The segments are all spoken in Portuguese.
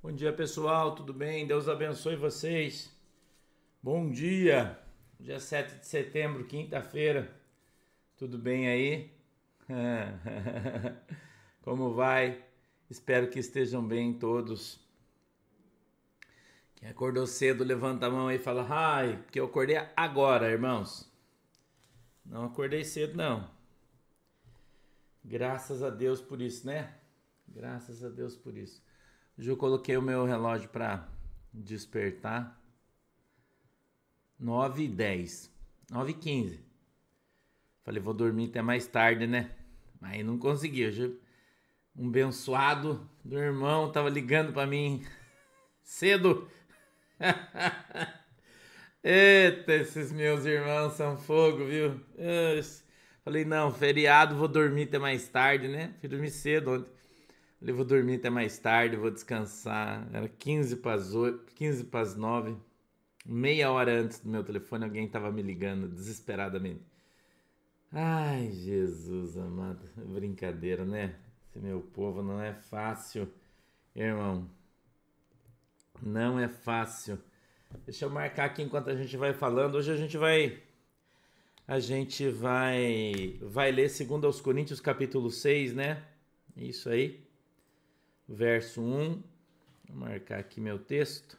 Bom dia, pessoal, tudo bem? Deus abençoe vocês. Bom dia, dia 7 de setembro, quinta-feira. Tudo bem aí? Como vai? Espero que estejam bem todos. Quem acordou cedo, levanta a mão e fala: Ai, porque eu acordei agora, irmãos. Não acordei cedo, não. Graças a Deus por isso, né? Graças a Deus por isso. Eu coloquei o meu relógio para despertar. 9 e 10. 9 e 15. Falei, vou dormir até mais tarde, né? Aí não consegui. Hoje um abençoado do irmão tava ligando para mim cedo. Eita, esses meus irmãos são fogo, viu? Falei, não, feriado, vou dormir até mais tarde, né? Fui dormir cedo ontem. Falei, vou dormir até mais tarde, vou descansar. Era 15 para as 8, 15 para as 9. Meia hora antes do meu telefone, alguém estava me ligando desesperadamente. Ai, Jesus amado. Brincadeira, né? Esse meu povo não é fácil, irmão. Não é fácil. Deixa eu marcar aqui enquanto a gente vai falando. Hoje a gente vai a gente vai vai ler segundo aos Coríntios capítulo 6, né? Isso aí verso 1. Vou marcar aqui meu texto.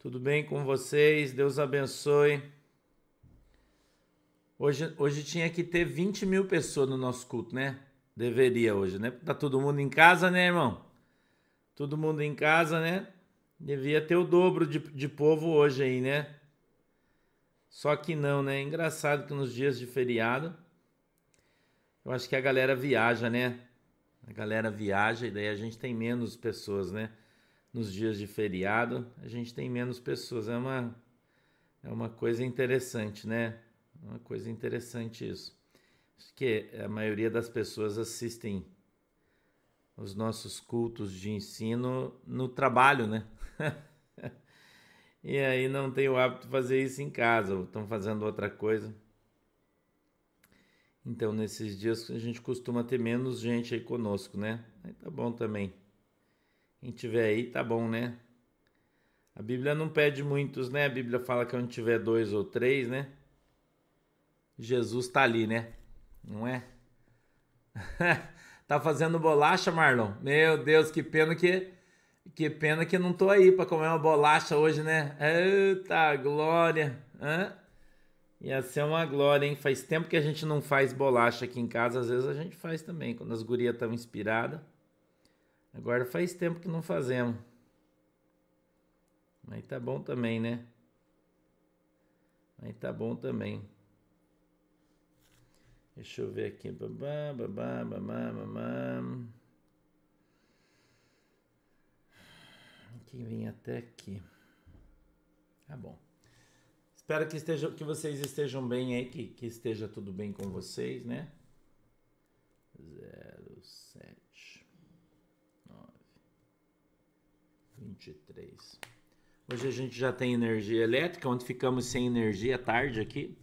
Tudo bem com vocês? Deus abençoe. Hoje, hoje tinha que ter 20 mil pessoas no nosso culto, né? Deveria hoje, né? Tá todo mundo em casa, né, irmão? Todo mundo em casa, né? Devia ter o dobro de, de povo hoje aí, né? Só que não, né? Engraçado que nos dias de feriado, eu acho que a galera viaja, né? A galera viaja e daí a gente tem menos pessoas, né? Nos dias de feriado, a gente tem menos pessoas. É uma, é uma coisa interessante, né? É uma coisa interessante isso. Acho que a maioria das pessoas assistem os nossos cultos de ensino no trabalho, né? e aí não tem o hábito de fazer isso em casa, ou estão fazendo outra coisa. Então, nesses dias a gente costuma ter menos gente aí conosco, né? Aí tá bom também. Quem tiver aí, tá bom, né? A Bíblia não pede muitos, né? A Bíblia fala que onde tiver dois ou três, né? Jesus tá ali, né? Não é? tá fazendo bolacha, Marlon? Meu Deus, que pena que que pena que não tô aí para comer uma bolacha hoje, né? Eita, glória. Hã? Ia ser uma glória, hein? Faz tempo que a gente não faz bolacha aqui em casa, às vezes a gente faz também, quando as gurias estão inspiradas. Agora faz tempo que não fazemos. Mas tá bom também, né? Mas tá bom também. Deixa eu ver aqui. Babá, babá, babá, babá. Quem vem até aqui? Tá bom. Espero que, esteja, que vocês estejam bem aí, que, que esteja tudo bem com vocês, né? 07 9 23 Hoje a gente já tem energia elétrica, ontem ficamos sem energia tarde aqui.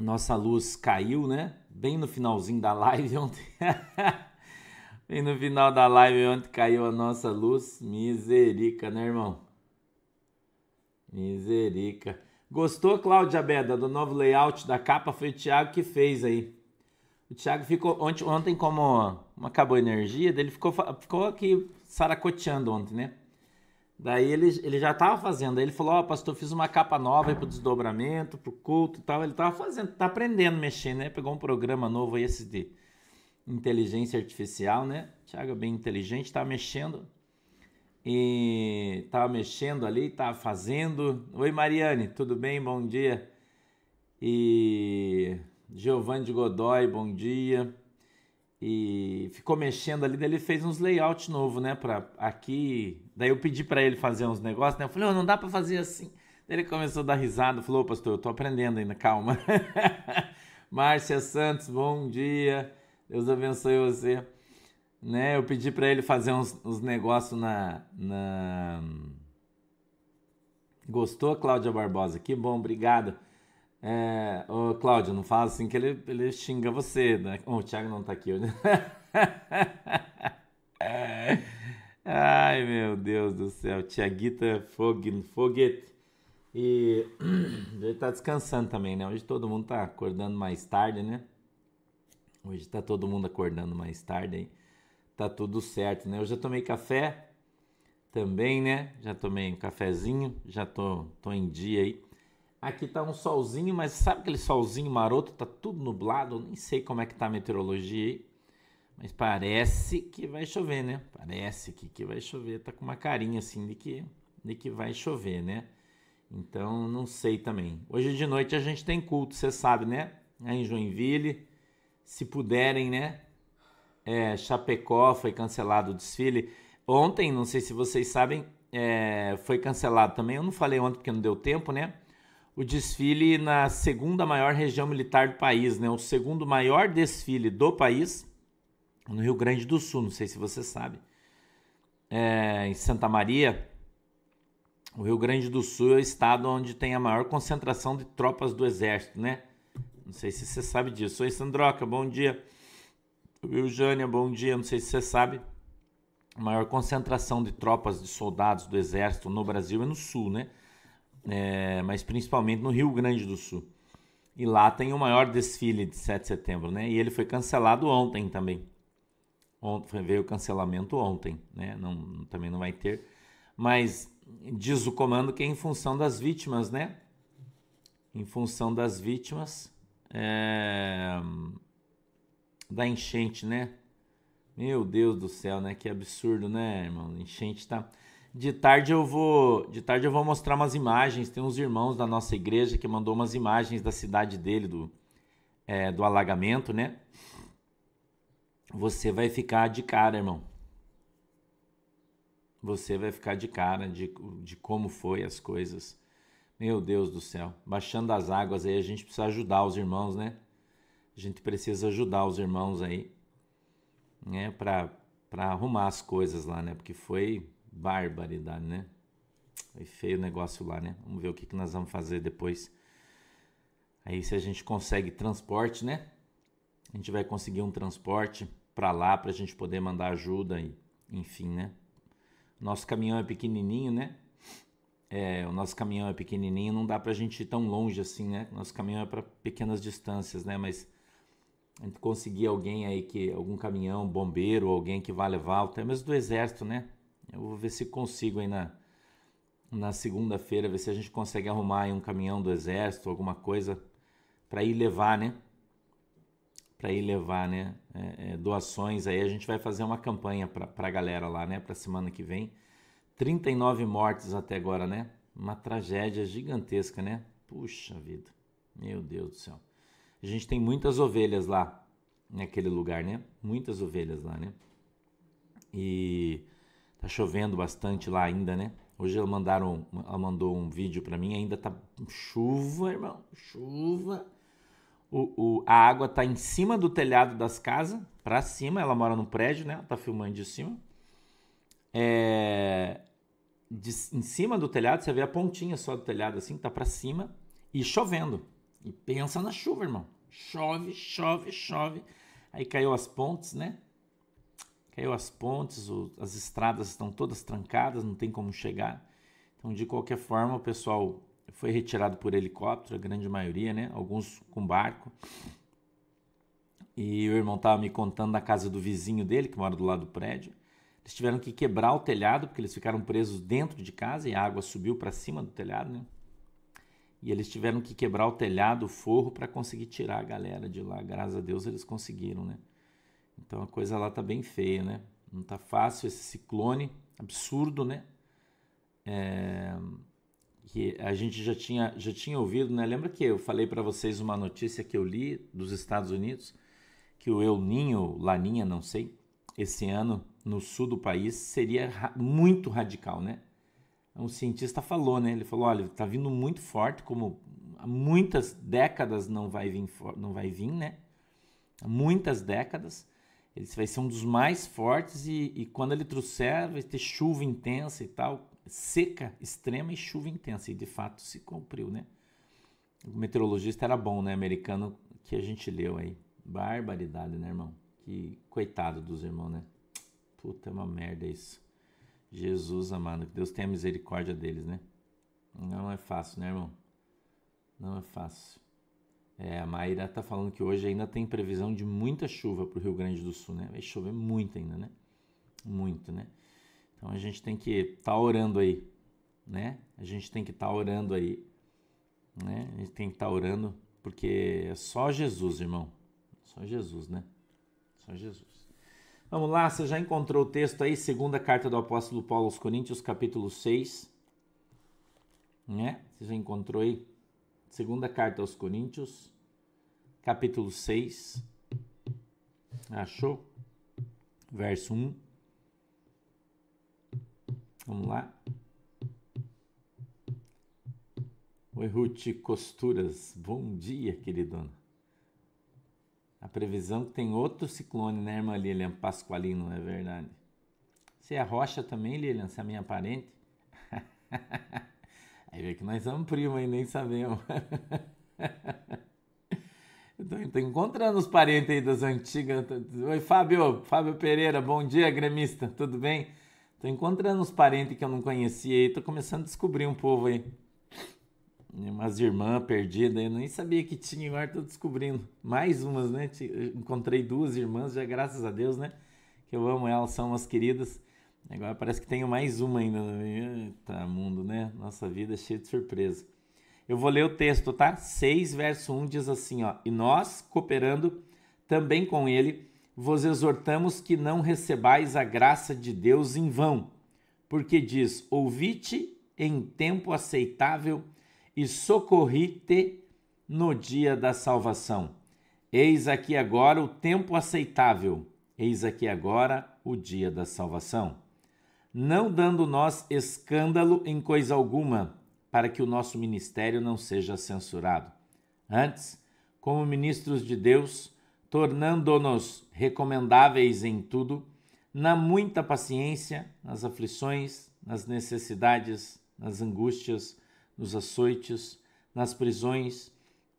Nossa luz caiu, né? Bem no finalzinho da live ontem. Bem no final da live ontem caiu a nossa luz. Miserica, né, irmão? Miserica. Gostou, Cláudia Beda, do novo layout da capa? Foi o Thiago que fez aí. O Thiago ficou ontem, ontem como acabou a energia, ele ficou, ficou aqui saracoteando ontem, né? Daí ele, ele já estava fazendo. Aí ele falou: Ó, oh, pastor, fiz uma capa nova aí pro desdobramento, pro culto e tal. Ele estava fazendo, tá aprendendo mexer, né? Pegou um programa novo aí, esse de inteligência artificial, né? Thiago é bem inteligente, tá mexendo e estava mexendo ali, estava fazendo. Oi, Mariane, tudo bem? Bom dia. E Giovanni de Godoy, bom dia. E ficou mexendo ali, daí ele fez uns layout novo, né, para aqui. Daí eu pedi para ele fazer uns negócios, né? Eu falei: oh, "Não dá para fazer assim". Daí ele começou a dar risada, falou: "Pastor, eu tô aprendendo ainda, calma". Márcia Santos, bom dia. Deus abençoe você né? Eu pedi para ele fazer uns, uns negócios na, na. Gostou, Cláudia Barbosa? Que bom, obrigado. É, ô, Cláudia, não fala assim que ele, ele xinga você, né? Oh, o Thiago não tá aqui hoje. Ai, meu Deus do céu. Tiaguita Foguete. E ele tá descansando também, né? Hoje todo mundo tá acordando mais tarde, né? Hoje tá todo mundo acordando mais tarde aí. Tá tudo certo, né? Eu já tomei café também, né? Já tomei um cafezinho, já tô, tô em dia aí. Aqui tá um solzinho, mas sabe aquele solzinho maroto? Tá tudo nublado, eu nem sei como é que tá a meteorologia aí. Mas parece que vai chover, né? Parece que, que vai chover. Tá com uma carinha assim de que, de que vai chover, né? Então, não sei também. Hoje de noite a gente tem culto, você sabe, né? É em Joinville. Se puderem, né? É, Chapecó foi cancelado o desfile. Ontem, não sei se vocês sabem, é, foi cancelado também. Eu não falei ontem porque não deu tempo, né? O desfile na segunda maior região militar do país, né? O segundo maior desfile do país, no Rio Grande do Sul. Não sei se você sabe. É, em Santa Maria, o Rio Grande do Sul é o estado onde tem a maior concentração de tropas do exército, né? Não sei se você sabe disso. Oi, Sandroca, bom dia. Jânia, bom dia. Não sei se você sabe. A maior concentração de tropas de soldados do exército no Brasil é no sul, né? É, mas principalmente no Rio Grande do Sul. E lá tem o maior desfile de 7 de setembro, né? E ele foi cancelado ontem também. Ontem, veio o cancelamento ontem, né? Não, também não vai ter. Mas diz o comando que é em função das vítimas, né? Em função das vítimas é... da enchente, né? Meu Deus do céu, né? Que absurdo, né, irmão? Enchente tá. De tarde eu vou, de tarde eu vou mostrar umas imagens. Tem uns irmãos da nossa igreja que mandou umas imagens da cidade dele do é, do alagamento, né? Você vai ficar de cara, irmão você vai ficar de cara de, de como foi as coisas. Meu Deus do céu, baixando as águas aí, a gente precisa ajudar os irmãos, né? A gente precisa ajudar os irmãos aí, né? Para arrumar as coisas lá, né? Porque foi barbaridade, né? Foi feio o negócio lá, né? Vamos ver o que, que nós vamos fazer depois. Aí se a gente consegue transporte, né? A gente vai conseguir um transporte para lá para a gente poder mandar ajuda e enfim, né? Nosso caminhão é pequenininho, né? É, o nosso caminhão é pequenininho, não dá pra gente ir tão longe assim, né? Nosso caminhão é para pequenas distâncias, né? Mas a gente conseguir alguém aí que algum caminhão, bombeiro, alguém que vá levar, até mesmo do exército, né? Eu vou ver se consigo aí na na segunda-feira ver se a gente consegue arrumar aí um caminhão do exército, alguma coisa para ir levar, né? para ir levar né, é, é, doações. Aí a gente vai fazer uma campanha para a galera lá, né, para semana que vem. 39 mortes até agora, né? Uma tragédia gigantesca, né? Puxa vida, meu Deus do céu. A gente tem muitas ovelhas lá naquele lugar, né? Muitas ovelhas lá, né? E tá chovendo bastante lá ainda, né? Hoje ela mandaram, ela mandou um vídeo para mim, ainda tá chuva, irmão, chuva o, o, a água está em cima do telhado das casas, para cima. Ela mora no prédio, né? Tá filmando de cima. É, de, em cima do telhado, você vê a pontinha só do telhado assim, tá para cima e chovendo. E pensa na chuva, irmão. Chove, chove, chove. Aí caiu as pontes, né? Caiu as pontes, o, as estradas estão todas trancadas, não tem como chegar. Então, de qualquer forma, o pessoal foi retirado por helicóptero, a grande maioria, né? Alguns com barco. E o irmão estava me contando da casa do vizinho dele, que mora do lado do prédio. Eles tiveram que quebrar o telhado, porque eles ficaram presos dentro de casa e a água subiu para cima do telhado, né? E eles tiveram que quebrar o telhado, o forro, para conseguir tirar a galera de lá. Graças a Deus eles conseguiram, né? Então a coisa lá tá bem feia, né? Não tá fácil esse ciclone absurdo, né? É que a gente já tinha, já tinha ouvido, né? Lembra que eu falei para vocês uma notícia que eu li dos Estados Unidos que o El Ninho, Laninha, não sei, esse ano no sul do país seria ra muito radical, né? Um cientista falou, né? Ele falou, olha, está vindo muito forte, como há muitas décadas não vai vir, não vai vir, né? Há muitas décadas. Ele vai ser um dos mais fortes e, e quando ele trouxer vai ter chuva intensa e tal seca extrema e chuva intensa. E de fato se cumpriu, né? O meteorologista era bom, né? Americano que a gente leu aí. Barbaridade, né, irmão? Que coitado dos irmãos, né? Puta, é uma merda isso. Jesus amado, que Deus tenha misericórdia deles, né? Não é fácil, né, irmão? Não é fácil. É, a Mayra tá falando que hoje ainda tem previsão de muita chuva para o Rio Grande do Sul, né? Vai chover muito ainda, né? Muito, né? Então a gente tem que estar tá orando aí, né? A gente tem que estar tá orando aí, né? A gente tem que estar tá orando porque é só Jesus, irmão. Só Jesus, né? Só Jesus. Vamos lá, você já encontrou o texto aí, segunda carta do apóstolo Paulo aos Coríntios, capítulo 6. Né? Você já encontrou aí? Segunda carta aos Coríntios, capítulo 6. Achou? Verso 1. Vamos lá. Oi, Ruth Costuras. Bom dia, queridona. A previsão que tem outro ciclone, né, irmã Lilian Pasqualino, não é verdade? Você é rocha também, Lilian? Você é minha parente? Aí vê que nós somos primos e nem sabemos. Estou encontrando os parentes aí das antigas. Oi, Fábio, Fábio Pereira, bom dia, gremista, tudo bem? Estou encontrando os parentes que eu não conhecia aí, estou começando a descobrir um povo aí umas irmãs perdidas, eu nem sabia que tinha, agora estou descobrindo. Mais umas, né? Encontrei duas irmãs, já graças a Deus, né? Que eu amo elas, são umas queridas. Agora parece que tenho mais uma ainda. Eita, mundo, né? Nossa vida é cheia de surpresa. Eu vou ler o texto, tá? 6, verso 1 diz assim, ó. E nós, cooperando também com ele, vos exortamos que não recebais a graça de Deus em vão, porque diz: Ouvite em tempo aceitável e socorri-te no dia da salvação. Eis aqui agora o tempo aceitável, eis aqui agora o dia da salvação. Não dando nós escândalo em coisa alguma, para que o nosso ministério não seja censurado. Antes, como ministros de Deus, tornando-nos recomendáveis em tudo, na muita paciência, nas aflições, nas necessidades, nas angústias, nos açoites, nas prisões,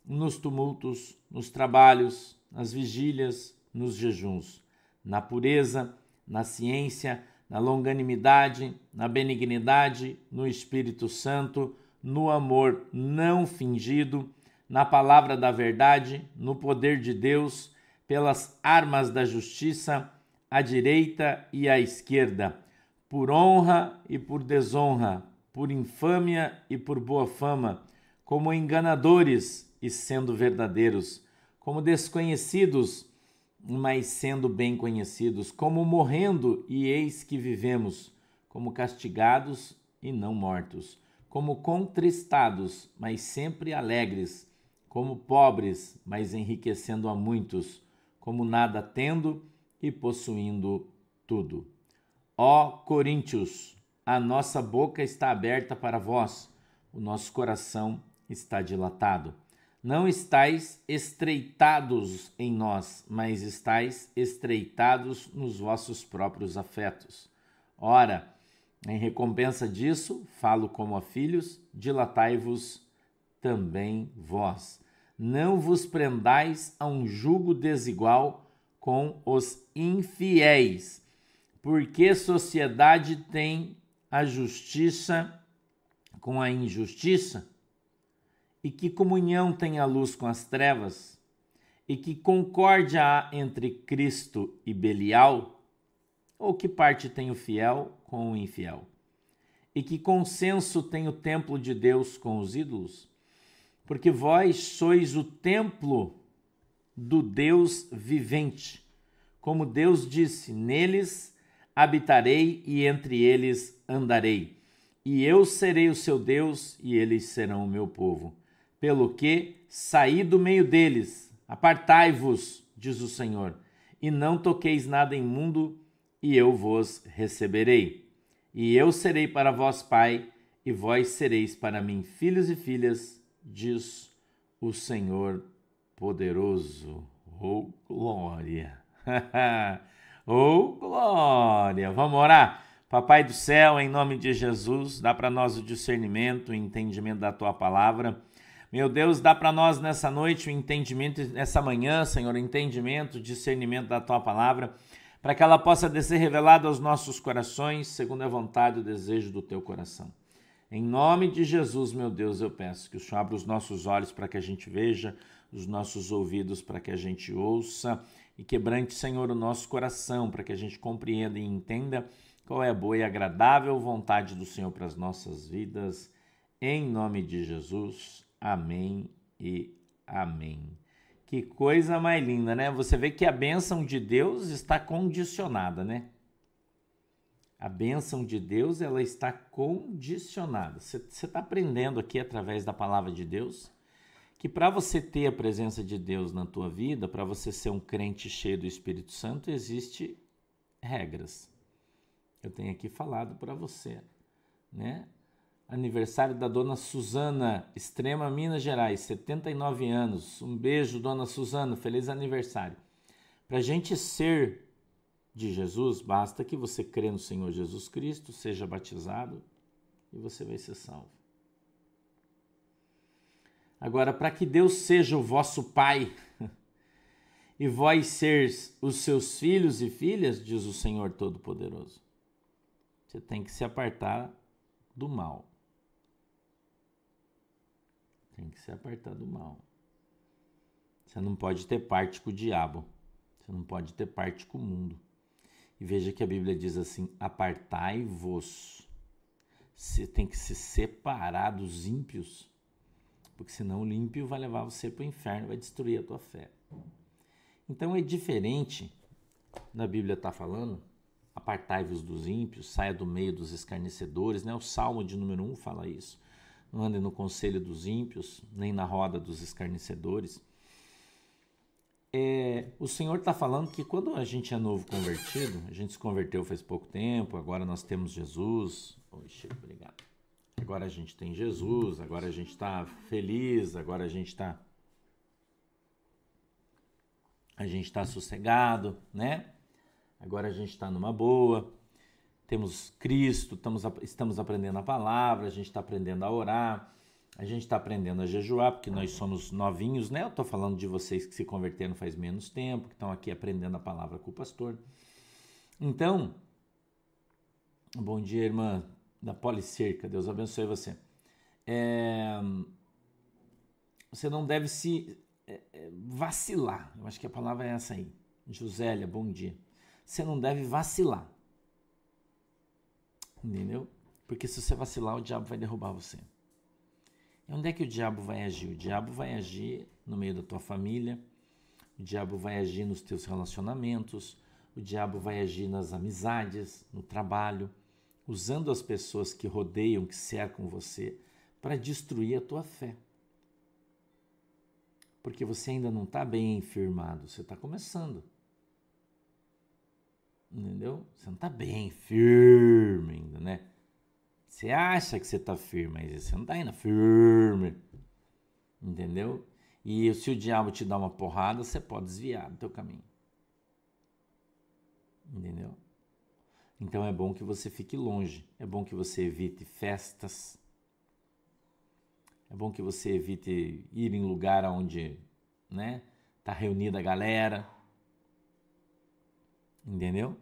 nos tumultos, nos trabalhos, nas vigílias, nos jejuns, na pureza, na ciência, na longanimidade, na benignidade, no Espírito Santo, no amor não fingido, na palavra da verdade, no poder de Deus, pelas armas da justiça, à direita e à esquerda, por honra e por desonra, por infâmia e por boa fama, como enganadores e sendo verdadeiros, como desconhecidos, mas sendo bem conhecidos, como morrendo e eis que vivemos, como castigados e não mortos, como contristados, mas sempre alegres, como pobres, mas enriquecendo a muitos, como nada tendo e possuindo tudo. Ó Coríntios, a nossa boca está aberta para vós, o nosso coração está dilatado. Não estáis estreitados em nós, mas estáis estreitados nos vossos próprios afetos. Ora, em recompensa disso, falo como a filhos, dilatai-vos também vós. Não vos prendais a um jugo desigual com os infiéis, porque sociedade tem a justiça com a injustiça? E que comunhão tem a luz com as trevas? E que concórdia há entre Cristo e Belial? Ou que parte tem o fiel com o infiel? E que consenso tem o templo de Deus com os ídolos? Porque vós sois o templo do Deus vivente. Como Deus disse: Neles habitarei e entre eles andarei. E eu serei o seu Deus e eles serão o meu povo. Pelo que saí do meio deles, apartai-vos, diz o Senhor, e não toqueis nada imundo, e eu vos receberei. E eu serei para vós pai, e vós sereis para mim filhos e filhas, diz o Senhor poderoso. Oh, glória! Oh, glória! Vamos orar? Papai do céu, em nome de Jesus, dá para nós o discernimento, o entendimento da tua palavra. Meu Deus, dá para nós nessa noite o entendimento, nessa manhã, Senhor, o entendimento, o discernimento da tua palavra, para que ela possa descer revelada aos nossos corações, segundo a vontade e o desejo do teu coração. Em nome de Jesus, meu Deus, eu peço que o Senhor abra os nossos olhos para que a gente veja, os nossos ouvidos para que a gente ouça e quebrante, Senhor, o nosso coração para que a gente compreenda e entenda qual é a boa e agradável vontade do Senhor para as nossas vidas. Em nome de Jesus. Amém e amém. Que coisa mais linda, né? Você vê que a bênção de Deus está condicionada, né? A bênção de Deus, ela está condicionada. Você está aprendendo aqui através da palavra de Deus que para você ter a presença de Deus na tua vida, para você ser um crente cheio do Espírito Santo, existe regras. Eu tenho aqui falado para você, né? aniversário da dona Suzana, Extrema Minas Gerais, 79 anos. Um beijo, dona Suzana, feliz aniversário. Para a gente ser de Jesus, basta que você crê no Senhor Jesus Cristo, seja batizado e você vai ser salvo. Agora, para que Deus seja o vosso Pai e vós seres os seus filhos e filhas, diz o Senhor Todo-Poderoso, você tem que se apartar do mal. Tem que se apartar do mal. Você não pode ter parte com o diabo. Você não pode ter parte com o mundo. E veja que a Bíblia diz assim: apartai-vos. Você tem que se separar dos ímpios. Porque senão o ímpio vai levar você para o inferno, vai destruir a tua fé. Então é diferente, na Bíblia está falando, apartai-vos dos ímpios, saia do meio dos escarnecedores, né? O Salmo de número 1 fala isso não ande no conselho dos ímpios, nem na roda dos escarnecedores. É, o Senhor está falando que quando a gente é novo convertido, a gente se converteu faz pouco tempo, agora nós temos Jesus. Oxe, obrigado. Agora a gente tem Jesus, agora a gente está feliz, agora a gente está. A gente está sossegado, né? Agora a gente está numa boa temos Cristo, estamos, estamos aprendendo a palavra, a gente está aprendendo a orar, a gente está aprendendo a jejuar, porque nós somos novinhos, né? Eu estou falando de vocês que se converteram faz menos tempo, que estão aqui aprendendo a palavra com o pastor. Então, bom dia, irmã da Policerca, Deus abençoe você. É, você não deve se é, é, vacilar, eu acho que a palavra é essa aí. Josélia, bom dia. Você não deve vacilar. Entendeu? Porque se você vacilar, o diabo vai derrubar você. E onde é que o diabo vai agir? O diabo vai agir no meio da tua família, o diabo vai agir nos teus relacionamentos, o diabo vai agir nas amizades, no trabalho, usando as pessoas que rodeiam, que cercam você, para destruir a tua fé. Porque você ainda não está bem firmado, você está começando. Entendeu? Você não está bem firme ainda, né? Você acha que você está firme, mas você não está ainda firme. Entendeu? E se o diabo te dá uma porrada, você pode desviar do teu caminho. Entendeu? Então é bom que você fique longe. É bom que você evite festas. É bom que você evite ir em lugar onde, né, tá reunida a galera. Entendeu?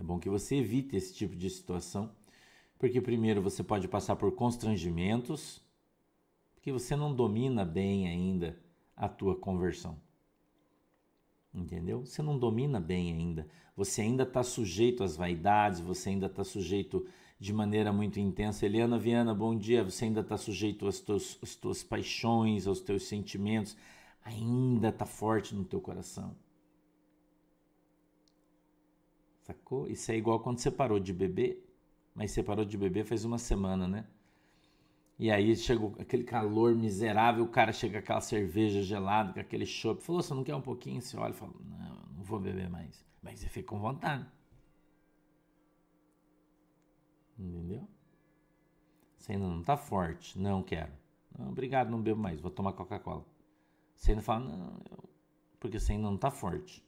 É bom que você evite esse tipo de situação, porque primeiro você pode passar por constrangimentos, porque você não domina bem ainda a tua conversão. Entendeu? Você não domina bem ainda. Você ainda está sujeito às vaidades, você ainda está sujeito de maneira muito intensa. Eliana Viana, bom dia. Você ainda está sujeito às tuas, às tuas paixões, aos teus sentimentos. Ainda está forte no teu coração. Sacou? Isso é igual quando você parou de beber, mas você parou de beber faz uma semana, né? E aí chegou aquele calor miserável, o cara chega com aquela cerveja gelada, com aquele chopp. Falou, você não quer um pouquinho? Você olha e fala, não, não vou beber mais. Mas você fica com vontade. Entendeu? Você ainda não tá forte. Não quero. Não, obrigado, não bebo mais. Vou tomar Coca-Cola. Você ainda fala, não, eu... porque você ainda não tá forte.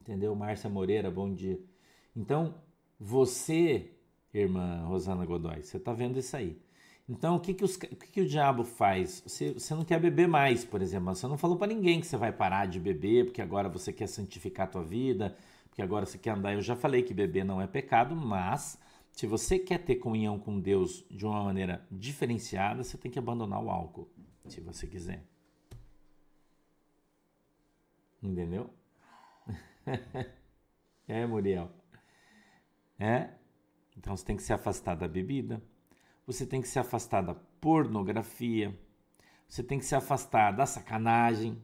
Entendeu? Márcia Moreira, bom dia. Então, você, irmã Rosana Godoy, você está vendo isso aí. Então, o que, que, os, o, que, que o diabo faz? Você, você não quer beber mais, por exemplo. Você não falou para ninguém que você vai parar de beber, porque agora você quer santificar a tua vida, Porque agora você quer andar, eu já falei que beber não é pecado, mas se você quer ter comunhão com Deus de uma maneira diferenciada, você tem que abandonar o álcool, se você quiser. Entendeu? é, Muriel. É? Então você tem que se afastar da bebida, você tem que se afastar da pornografia, você tem que se afastar da sacanagem.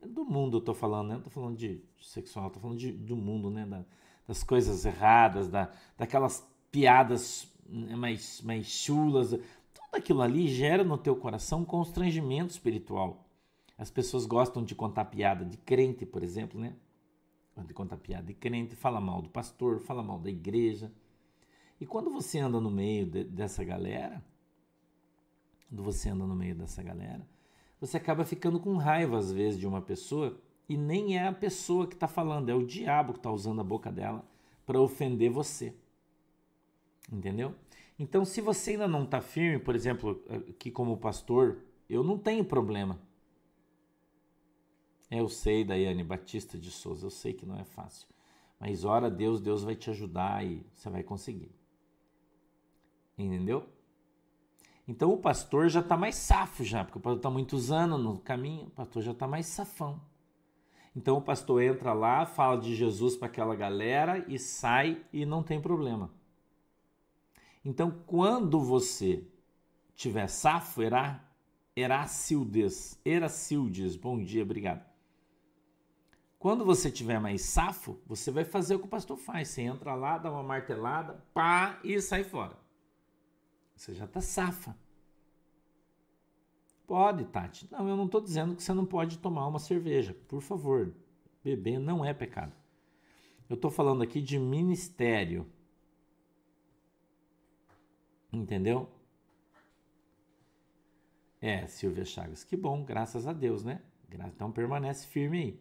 Do mundo eu tô falando, né? Não tô falando de sexual, tô falando de, do mundo, né? Da, das coisas erradas, da, daquelas piadas mais, mais chulas. Tudo aquilo ali gera no teu coração um constrangimento espiritual. As pessoas gostam de contar piada de crente, por exemplo, né? De contar piada de crente, fala mal do pastor, fala mal da igreja. E quando você anda no meio de, dessa galera, quando você anda no meio dessa galera, você acaba ficando com raiva às vezes de uma pessoa e nem é a pessoa que está falando, é o diabo que está usando a boca dela para ofender você. Entendeu? Então, se você ainda não está firme, por exemplo, aqui como pastor, eu não tenho problema. Eu sei, Daiane Batista de Souza, eu sei que não é fácil. Mas ora Deus, Deus vai te ajudar e você vai conseguir. Entendeu? Então o pastor já está mais safo já, porque o pastor está muitos anos no caminho, o pastor já está mais safão. Então o pastor entra lá, fala de Jesus para aquela galera e sai e não tem problema. Então quando você tiver safo, era Eracildes, Eracildes, bom dia, obrigado. Quando você tiver mais safo, você vai fazer o que o pastor faz. Você entra lá, dá uma martelada, pá, e sai fora. Você já está safa. Pode, Tati. Não, eu não estou dizendo que você não pode tomar uma cerveja. Por favor, beber não é pecado. Eu estou falando aqui de ministério. Entendeu? É, Silvia Chagas. Que bom, graças a Deus, né? Então permanece firme aí.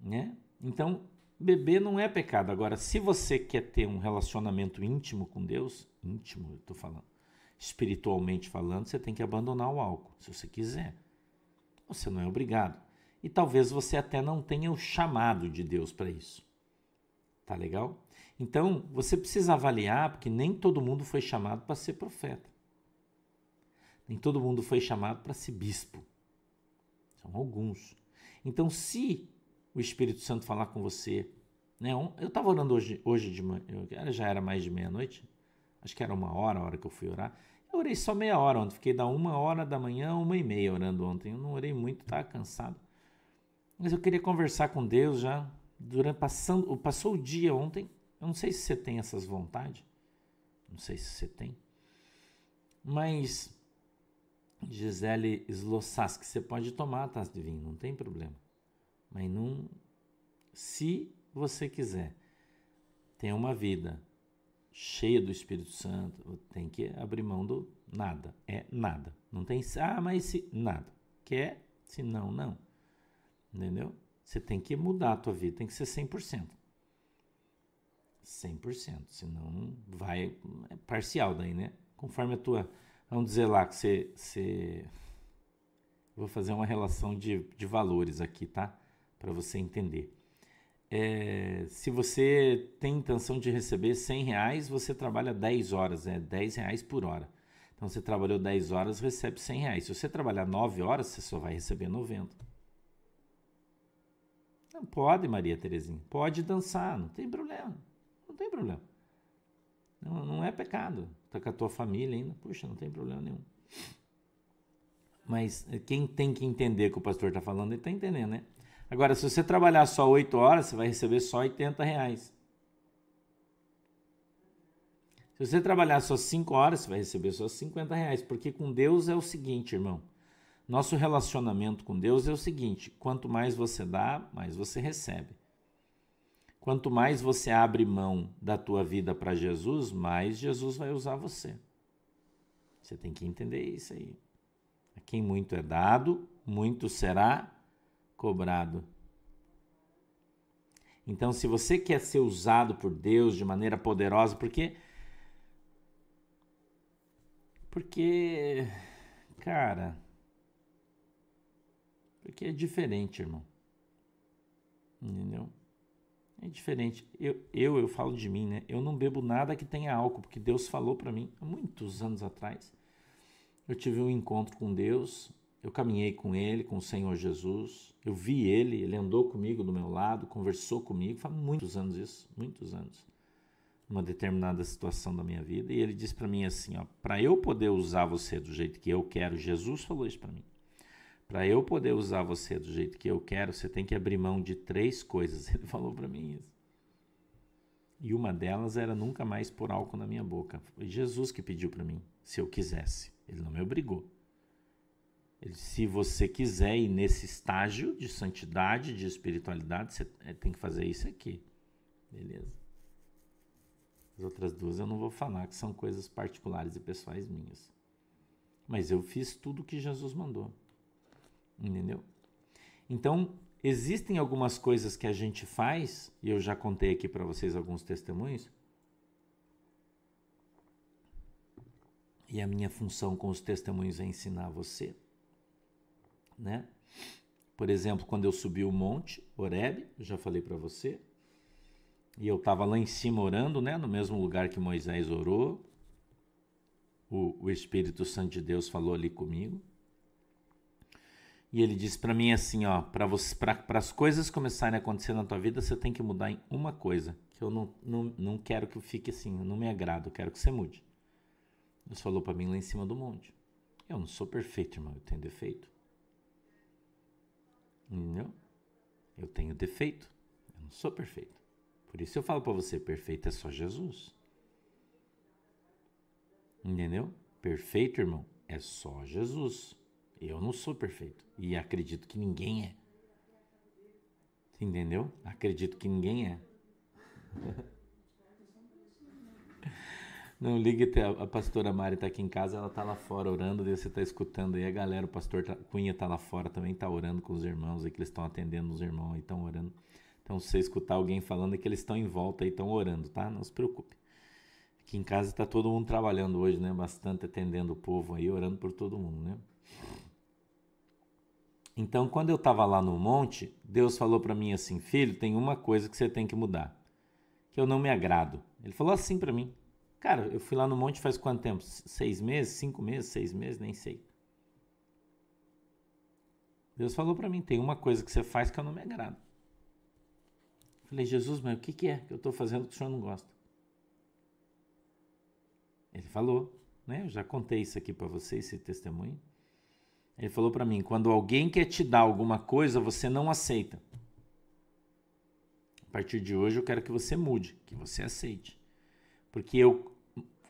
Né? Então, beber não é pecado. Agora, se você quer ter um relacionamento íntimo com Deus, íntimo, eu estou falando, espiritualmente falando, você tem que abandonar o álcool, se você quiser. Você não é obrigado. E talvez você até não tenha o chamado de Deus para isso. Tá legal? Então, você precisa avaliar, porque nem todo mundo foi chamado para ser profeta. Nem todo mundo foi chamado para ser bispo. São alguns. Então, se o Espírito Santo falar com você. Né? Eu estava orando hoje, hoje de manhã, já era mais de meia-noite, acho que era uma hora a hora que eu fui orar. Eu orei só meia hora ontem, fiquei da uma hora da manhã a uma e meia orando ontem. Eu não orei muito, estava cansado. Mas eu queria conversar com Deus já, durante passando, passou o dia ontem. Eu não sei se você tem essas vontades, não sei se você tem, mas Gisele Slossaski, você pode tomar a taça de vinho, não tem problema. Mas não. Se você quiser ter uma vida cheia do Espírito Santo, tem que abrir mão do nada. É nada. Não tem. Ah, mas se. Nada. Quer, se não, não. Entendeu? Você tem que mudar a tua vida, tem que ser 100%. 100%, senão vai é parcial daí, né? Conforme a tua, vamos dizer lá que você, você vou fazer uma relação de, de valores aqui, tá? Para você entender. É, se você tem intenção de receber 100 reais, você trabalha 10 horas, é 10 reais por hora. Então, você trabalhou 10 horas, recebe 100 reais. Se você trabalhar 9 horas, você só vai receber 90. Não pode, Maria Terezinha. Pode dançar, não tem problema. Não tem problema. Não, não é pecado. Está com a tua família ainda. Puxa, não tem problema nenhum. Mas quem tem que entender o que o pastor está falando, ele está entendendo, né? Agora, se você trabalhar só 8 horas, você vai receber só 80 reais. Se você trabalhar só 5 horas, você vai receber só 50 reais. Porque com Deus é o seguinte, irmão. Nosso relacionamento com Deus é o seguinte: quanto mais você dá, mais você recebe. Quanto mais você abre mão da tua vida para Jesus, mais Jesus vai usar você. Você tem que entender isso aí. A quem muito é dado, muito será cobrado. Então, se você quer ser usado por Deus de maneira poderosa, porque. Porque. Cara. Porque é diferente, irmão. Entendeu? É diferente. Eu, eu, eu falo de mim, né? Eu não bebo nada que tenha álcool, porque Deus falou para mim há muitos anos atrás. Eu tive um encontro com Deus, eu caminhei com Ele, com o Senhor Jesus, eu vi Ele, Ele andou comigo do meu lado, conversou comigo, faz muitos anos isso, muitos anos, uma determinada situação da minha vida, e Ele disse para mim assim, ó, para eu poder usar você do jeito que eu quero, Jesus falou isso para mim. Para eu poder usar você do jeito que eu quero, você tem que abrir mão de três coisas. Ele falou para mim isso. E uma delas era nunca mais pôr álcool na minha boca. Foi Jesus que pediu para mim, se eu quisesse. Ele não me obrigou. Se você quiser ir nesse estágio de santidade, de espiritualidade, você é, tem que fazer isso aqui. Beleza? As outras duas eu não vou falar, que são coisas particulares e pessoais minhas. Mas eu fiz tudo o que Jesus mandou. Entendeu? Então, existem algumas coisas que a gente faz, e eu já contei aqui para vocês alguns testemunhos. E a minha função com os testemunhos é ensinar você, né? Por exemplo, quando eu subi o monte Oreb, já falei para você, e eu estava lá em cima orando, né, no mesmo lugar que Moisés orou. O, o Espírito Santo de Deus falou ali comigo. E ele disse para mim assim, ó, para as coisas começarem a acontecer na tua vida, você tem que mudar em uma coisa, que eu não, não, não quero que fique assim, não me agrada, eu quero que você mude. Deus falou para mim lá em cima do monte. Eu não sou perfeito, irmão, eu tenho defeito. Entendeu? Eu tenho defeito. Eu não sou perfeito. Por isso eu falo para você, perfeito é só Jesus. Entendeu? Perfeito, irmão, é só Jesus. Eu não sou perfeito. E acredito que ninguém é. Entendeu? Acredito que ninguém é. Não ligue, a pastora Mari está aqui em casa, ela está lá fora orando, daí você está escutando aí a galera, o pastor tá, Cunha está lá fora também, está orando com os irmãos aí, que eles estão atendendo os irmãos aí, estão orando. Então, se você escutar alguém falando é que eles estão em volta e estão orando, tá? Não se preocupe. Aqui em casa está todo mundo trabalhando hoje, né? Bastante atendendo o povo aí, orando por todo mundo, né? Então, quando eu estava lá no monte, Deus falou para mim assim: Filho, tem uma coisa que você tem que mudar, que eu não me agrado. Ele falou assim para mim. Cara, eu fui lá no monte faz quanto tempo? Seis meses? Cinco meses? Seis meses? Nem sei. Deus falou para mim: tem uma coisa que você faz que eu não me agrado. Falei, Jesus, mas o que, que é que eu estou fazendo que o senhor não gosta? Ele falou, né? Eu já contei isso aqui para vocês, esse testemunho. Ele falou para mim: quando alguém quer te dar alguma coisa, você não aceita. A partir de hoje eu quero que você mude, que você aceite. Porque eu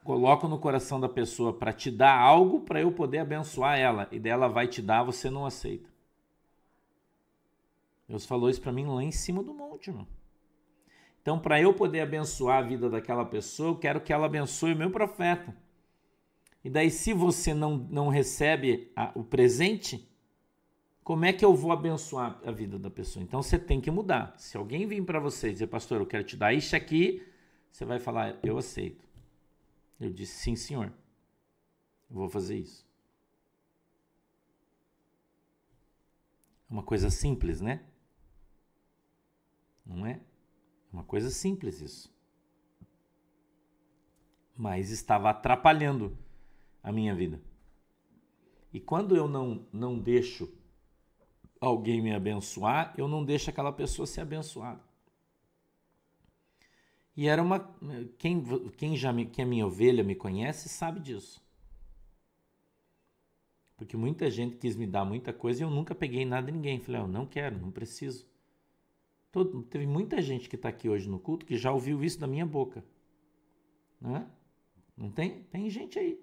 coloco no coração da pessoa para te dar algo para eu poder abençoar ela e dela vai te dar, você não aceita. Deus falou isso para mim lá em cima do monte, irmão. Então, para eu poder abençoar a vida daquela pessoa, eu quero que ela abençoe o meu profeta. E daí, se você não, não recebe a, o presente, como é que eu vou abençoar a vida da pessoa? Então você tem que mudar. Se alguém vir para você e dizer, pastor, eu quero te dar isso aqui, você vai falar, eu aceito. Eu disse, sim, senhor. Eu vou fazer isso. É uma coisa simples, né? Não é? É uma coisa simples isso. Mas estava atrapalhando a minha vida. E quando eu não, não deixo alguém me abençoar, eu não deixo aquela pessoa ser abençoada. E era uma. Quem, quem já me, quem é minha ovelha me conhece sabe disso. Porque muita gente quis me dar muita coisa e eu nunca peguei nada de ninguém. Falei, eu não quero, não preciso. Todo, teve muita gente que está aqui hoje no culto que já ouviu isso da minha boca. Não é? Não tem? Tem gente aí.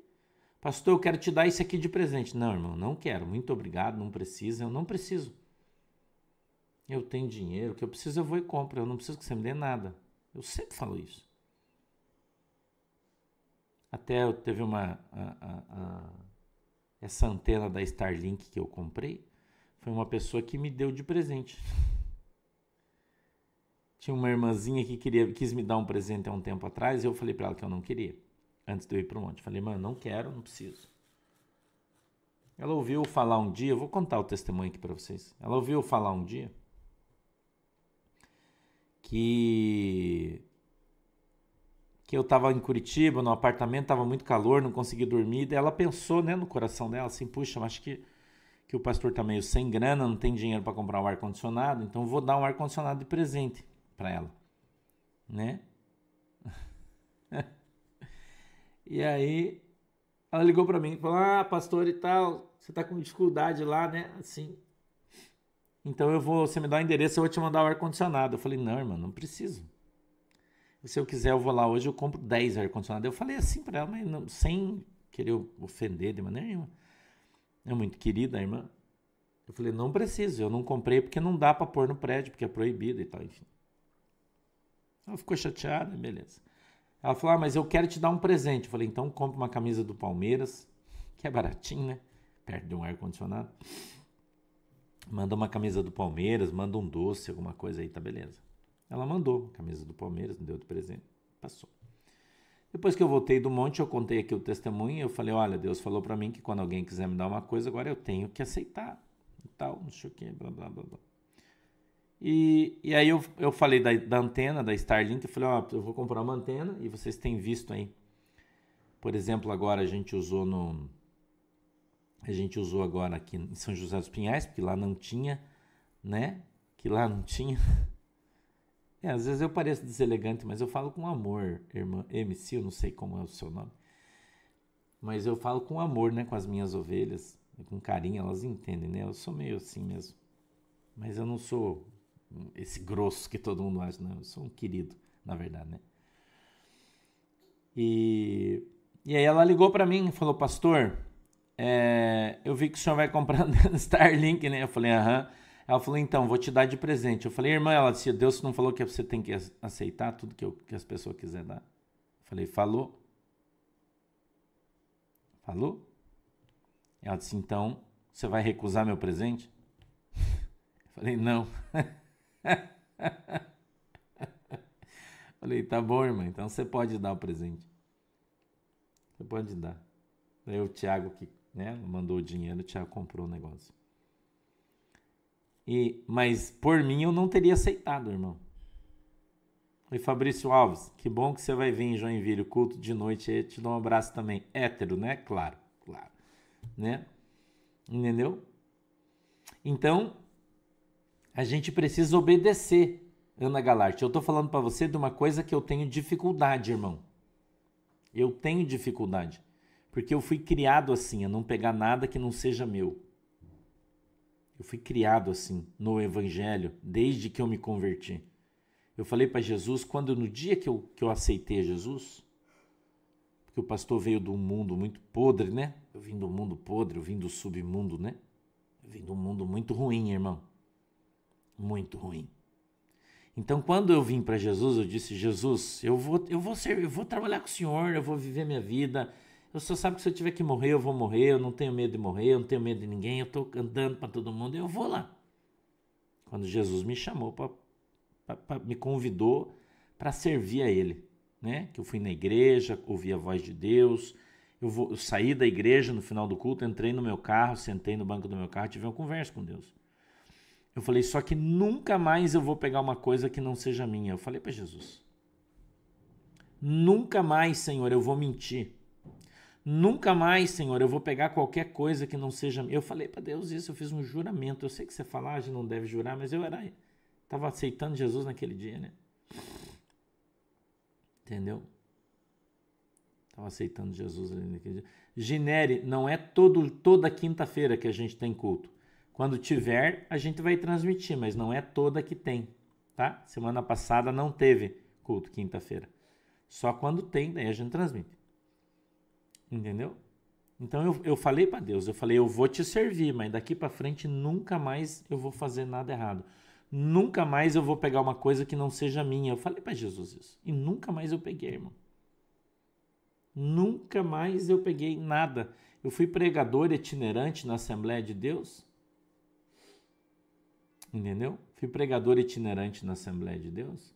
Pastor, eu quero te dar isso aqui de presente. Não, irmão, não quero. Muito obrigado, não precisa. Eu não preciso. Eu tenho dinheiro, o que eu preciso eu vou e compro. Eu não preciso que você me dê nada. Eu sempre falo isso. Até eu teve uma. A, a, a, essa antena da Starlink que eu comprei foi uma pessoa que me deu de presente. Tinha uma irmãzinha que queria, quis me dar um presente há um tempo atrás e eu falei para ela que eu não queria antes de eu ir para o monte. Falei, mano, não quero, não preciso. Ela ouviu falar um dia, vou contar o testemunho aqui para vocês. Ela ouviu falar um dia que que eu estava em Curitiba, no apartamento, estava muito calor, não consegui dormir. Daí ela pensou, né, no coração dela, assim, puxa, acho que, que o pastor está meio sem grana, não tem dinheiro para comprar um ar-condicionado, então vou dar um ar-condicionado de presente para ela, né? e aí ela ligou para mim e falou: Ah, pastor e tal, você está com dificuldade lá, né? Assim. Então eu vou, você me dá o endereço, eu vou te mandar o ar-condicionado. Eu falei: Não, irmão, não preciso se eu quiser, eu vou lá hoje, eu compro 10 ar-condicionado. Eu falei assim para ela, mas não, sem querer ofender de maneira nenhuma. É muito querida a irmã. Eu falei, não preciso, eu não comprei porque não dá para pôr no prédio, porque é proibido e tal, enfim. Ela ficou chateada, beleza. Ela falou, ah, mas eu quero te dar um presente. Eu falei, então compra uma camisa do Palmeiras, que é baratinho, né? Perto de um ar-condicionado. Manda uma camisa do Palmeiras, manda um doce, alguma coisa aí, tá beleza. Ela mandou, camisa do Palmeiras, me deu de presente, passou. Depois que eu voltei do monte, eu contei aqui o testemunho e eu falei: Olha, Deus falou para mim que quando alguém quiser me dar uma coisa, agora eu tenho que aceitar. E tal, não sei o que, blá blá blá blá. E, e aí eu, eu falei da, da antena, da Starlink, eu falei: Ó, eu vou comprar uma antena e vocês têm visto aí. Por exemplo, agora a gente usou no. A gente usou agora aqui em São José dos Pinhais, porque lá não tinha, né? Que lá não tinha. É, às vezes eu pareço deselegante, mas eu falo com amor, irmã MC, eu não sei como é o seu nome. Mas eu falo com amor, né, com as minhas ovelhas, com carinho, elas entendem, né? Eu sou meio assim mesmo. Mas eu não sou esse grosso que todo mundo acha, não. Eu sou um querido, na verdade, né? E, e aí ela ligou para mim e falou, pastor, é, eu vi que o senhor vai comprar Starlink, né? Eu falei, aham. Ela falou, então, vou te dar de presente. Eu falei, irmã, ela disse, Deus não falou que você tem que aceitar tudo que, eu, que as pessoas quiserem dar? Eu falei, falou. Falou? Ela disse, então, você vai recusar meu presente? Eu falei, não. falei, tá bom, irmã, então você pode dar o presente. Você pode dar. Daí o Tiago que né, mandou o dinheiro, o Tiago comprou o negócio. E, mas por mim eu não teria aceitado, irmão. E Fabrício Alves, que bom que você vai vir em Joinville, culto de noite, te dou um abraço também. Hétero, né? Claro, claro. Né? Entendeu? Então, a gente precisa obedecer, Ana Galarte. Eu tô falando para você de uma coisa que eu tenho dificuldade, irmão. Eu tenho dificuldade. Porque eu fui criado assim, a não pegar nada que não seja meu. Eu fui criado assim no Evangelho desde que eu me converti. Eu falei para Jesus quando no dia que eu, que eu aceitei Jesus, porque o pastor veio de um mundo muito podre, né? Eu vim do mundo podre, eu vim do submundo, né? Eu vim de um mundo muito ruim, irmão. Muito ruim. Então, quando eu vim para Jesus, eu disse: Jesus, eu vou, eu vou ser, eu vou trabalhar com o Senhor, eu vou viver minha vida, eu só sabe que se eu tiver que morrer, eu vou morrer. Eu não tenho medo de morrer, eu não tenho medo de ninguém. Eu estou andando para todo mundo, eu vou lá. Quando Jesus me chamou, pra, pra, pra me convidou para servir a Ele, né? Que eu fui na igreja, ouvi a voz de Deus. Eu, vou, eu saí da igreja no final do culto, entrei no meu carro, sentei no banco do meu carro, tive uma conversa com Deus. Eu falei, só que nunca mais eu vou pegar uma coisa que não seja minha. Eu falei para Jesus. Nunca mais, Senhor, eu vou mentir. Nunca mais, Senhor, eu vou pegar qualquer coisa que não seja. Eu falei para Deus isso, eu fiz um juramento. Eu sei que você fala, a ah, gente não deve jurar, mas eu era. Estava aceitando Jesus naquele dia, né? Entendeu? Estava aceitando Jesus ali naquele dia. Ginere, não é todo, toda quinta-feira que a gente tem culto. Quando tiver, a gente vai transmitir, mas não é toda que tem, tá? Semana passada não teve culto quinta-feira. Só quando tem, daí a gente transmite. Entendeu? Então eu, eu falei para Deus, eu falei, eu vou te servir, mas daqui para frente nunca mais eu vou fazer nada errado. Nunca mais eu vou pegar uma coisa que não seja minha. Eu falei para Jesus isso. E nunca mais eu peguei, irmão. Nunca mais eu peguei nada. Eu fui pregador itinerante na Assembleia de Deus. Entendeu? Fui pregador itinerante na Assembleia de Deus.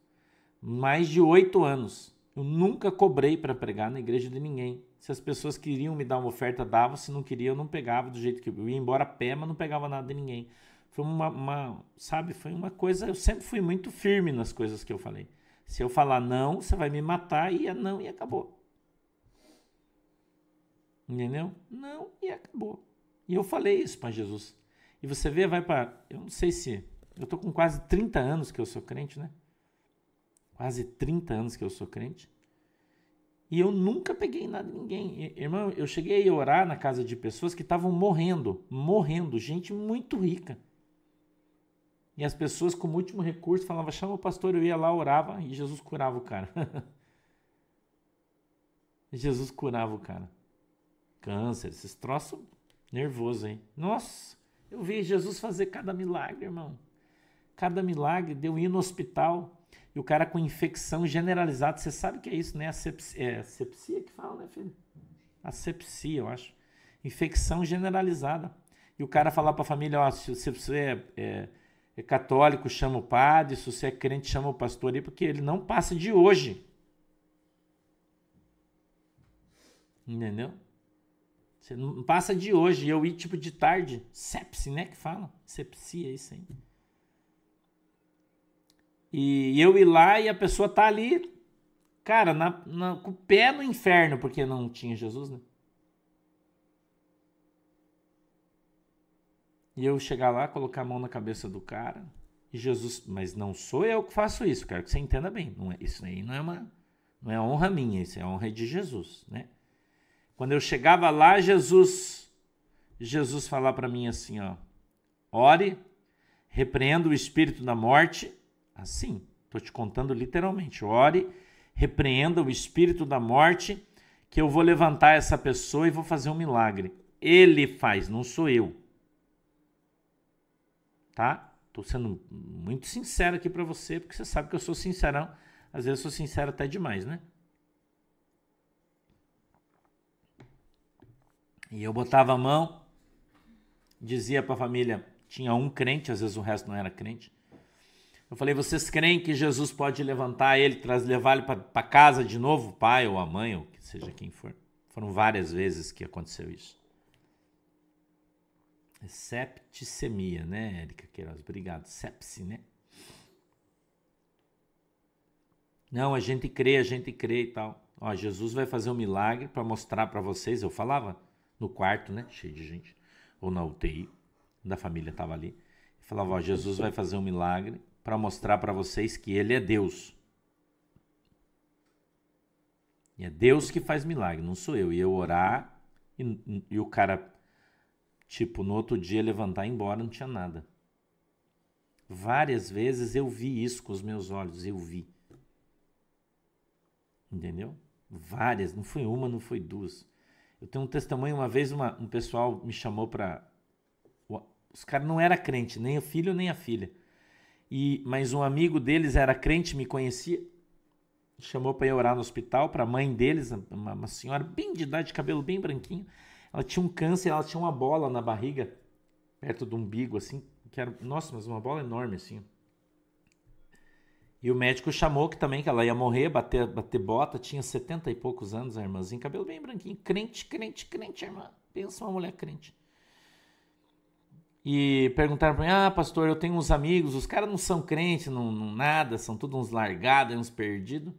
Mais de oito anos. Eu nunca cobrei para pregar na igreja de ninguém. Se as pessoas queriam me dar uma oferta, dava. Se não queria, eu não pegava do jeito que eu ia embora a pé, mas não pegava nada de ninguém. foi uma, uma, sabe, foi uma coisa, eu sempre fui muito firme nas coisas que eu falei. Se eu falar não, você vai me matar e é não e acabou. Entendeu? Não e acabou. E eu falei isso para Jesus. E você vê, vai para, eu não sei se, eu tô com quase 30 anos que eu sou crente, né? Quase 30 anos que eu sou crente. E eu nunca peguei nada de ninguém. Irmão, eu cheguei a orar na casa de pessoas que estavam morrendo, morrendo, gente muito rica. E as pessoas, como último recurso, falavam: chama o pastor, eu ia lá, orava e Jesus curava o cara. Jesus curava o cara. Câncer, esses troços nervoso, hein? Nossa, eu vi Jesus fazer cada milagre, irmão. Cada milagre, deu ir no hospital e o cara com infecção generalizada. Você sabe que é isso, né? Asepsia, é asepsia que fala, né, filho? Asepsia, eu acho. Infecção generalizada. E o cara falar para a família: ó, se você é, é é católico, chama o padre, se você é crente, chama o pastor aí, porque ele não passa de hoje. Entendeu? Você não passa de hoje. Eu ir tipo de tarde. Sepsi, né? Que fala. Sepsia, é isso aí. E eu ir lá e a pessoa tá ali, cara, na, na, com o pé no inferno, porque não tinha Jesus, né? E eu chegar lá, colocar a mão na cabeça do cara. E Jesus, mas não sou eu que faço isso, quero que você entenda bem. Não é, isso aí não é uma não é honra minha, isso é honra de Jesus, né? Quando eu chegava lá, Jesus Jesus falar para mim assim, ó: Ore, repreenda o espírito da morte, assim, tô te contando literalmente. Ore, repreenda o espírito da morte, que eu vou levantar essa pessoa e vou fazer um milagre. Ele faz, não sou eu tá? Tô sendo muito sincero aqui para você, porque você sabe que eu sou sincerão. Às vezes eu sou sincero até demais, né? E eu botava a mão, dizia para a família, tinha um crente, às vezes o resto não era crente. Eu falei, vocês creem que Jesus pode levantar ele, levar ele para casa de novo, o pai ou a mãe, ou que seja quem for. Foram várias vezes que aconteceu isso. É septicemia, né, Érica Queiroz? Obrigado. Sepsi, né? Não, a gente crê, a gente crê e tal. Ó, Jesus vai fazer um milagre para mostrar para vocês. Eu falava no quarto, né? Cheio de gente. Ou na UTI, da família estava ali. Falava, ó, Jesus vai fazer um milagre para mostrar para vocês que ele é Deus. E é Deus que faz milagre, não sou eu. E eu orar e, e o cara Tipo, no outro dia levantar e ir embora não tinha nada. Várias vezes eu vi isso com os meus olhos, eu vi. Entendeu? Várias, não foi uma, não foi duas. Eu tenho um testemunho, uma vez uma, um pessoal me chamou para. Os caras não era crente, nem o filho nem a filha. E Mas um amigo deles era crente, me conhecia, chamou para ir orar no hospital para a mãe deles, uma, uma senhora bem de idade, cabelo bem branquinho. Ela tinha um câncer, ela tinha uma bola na barriga, perto do umbigo, assim, que era, nossa, mas uma bola enorme, assim. E o médico chamou que também que ela ia morrer, bater, bater bota, tinha 70 e poucos anos a irmãzinha, cabelo bem branquinho, crente, crente, crente, irmã. Pensa uma mulher crente. E perguntaram para mim: Ah, pastor, eu tenho uns amigos, os caras não são crentes, não, não nada, são todos uns largados, uns perdidos.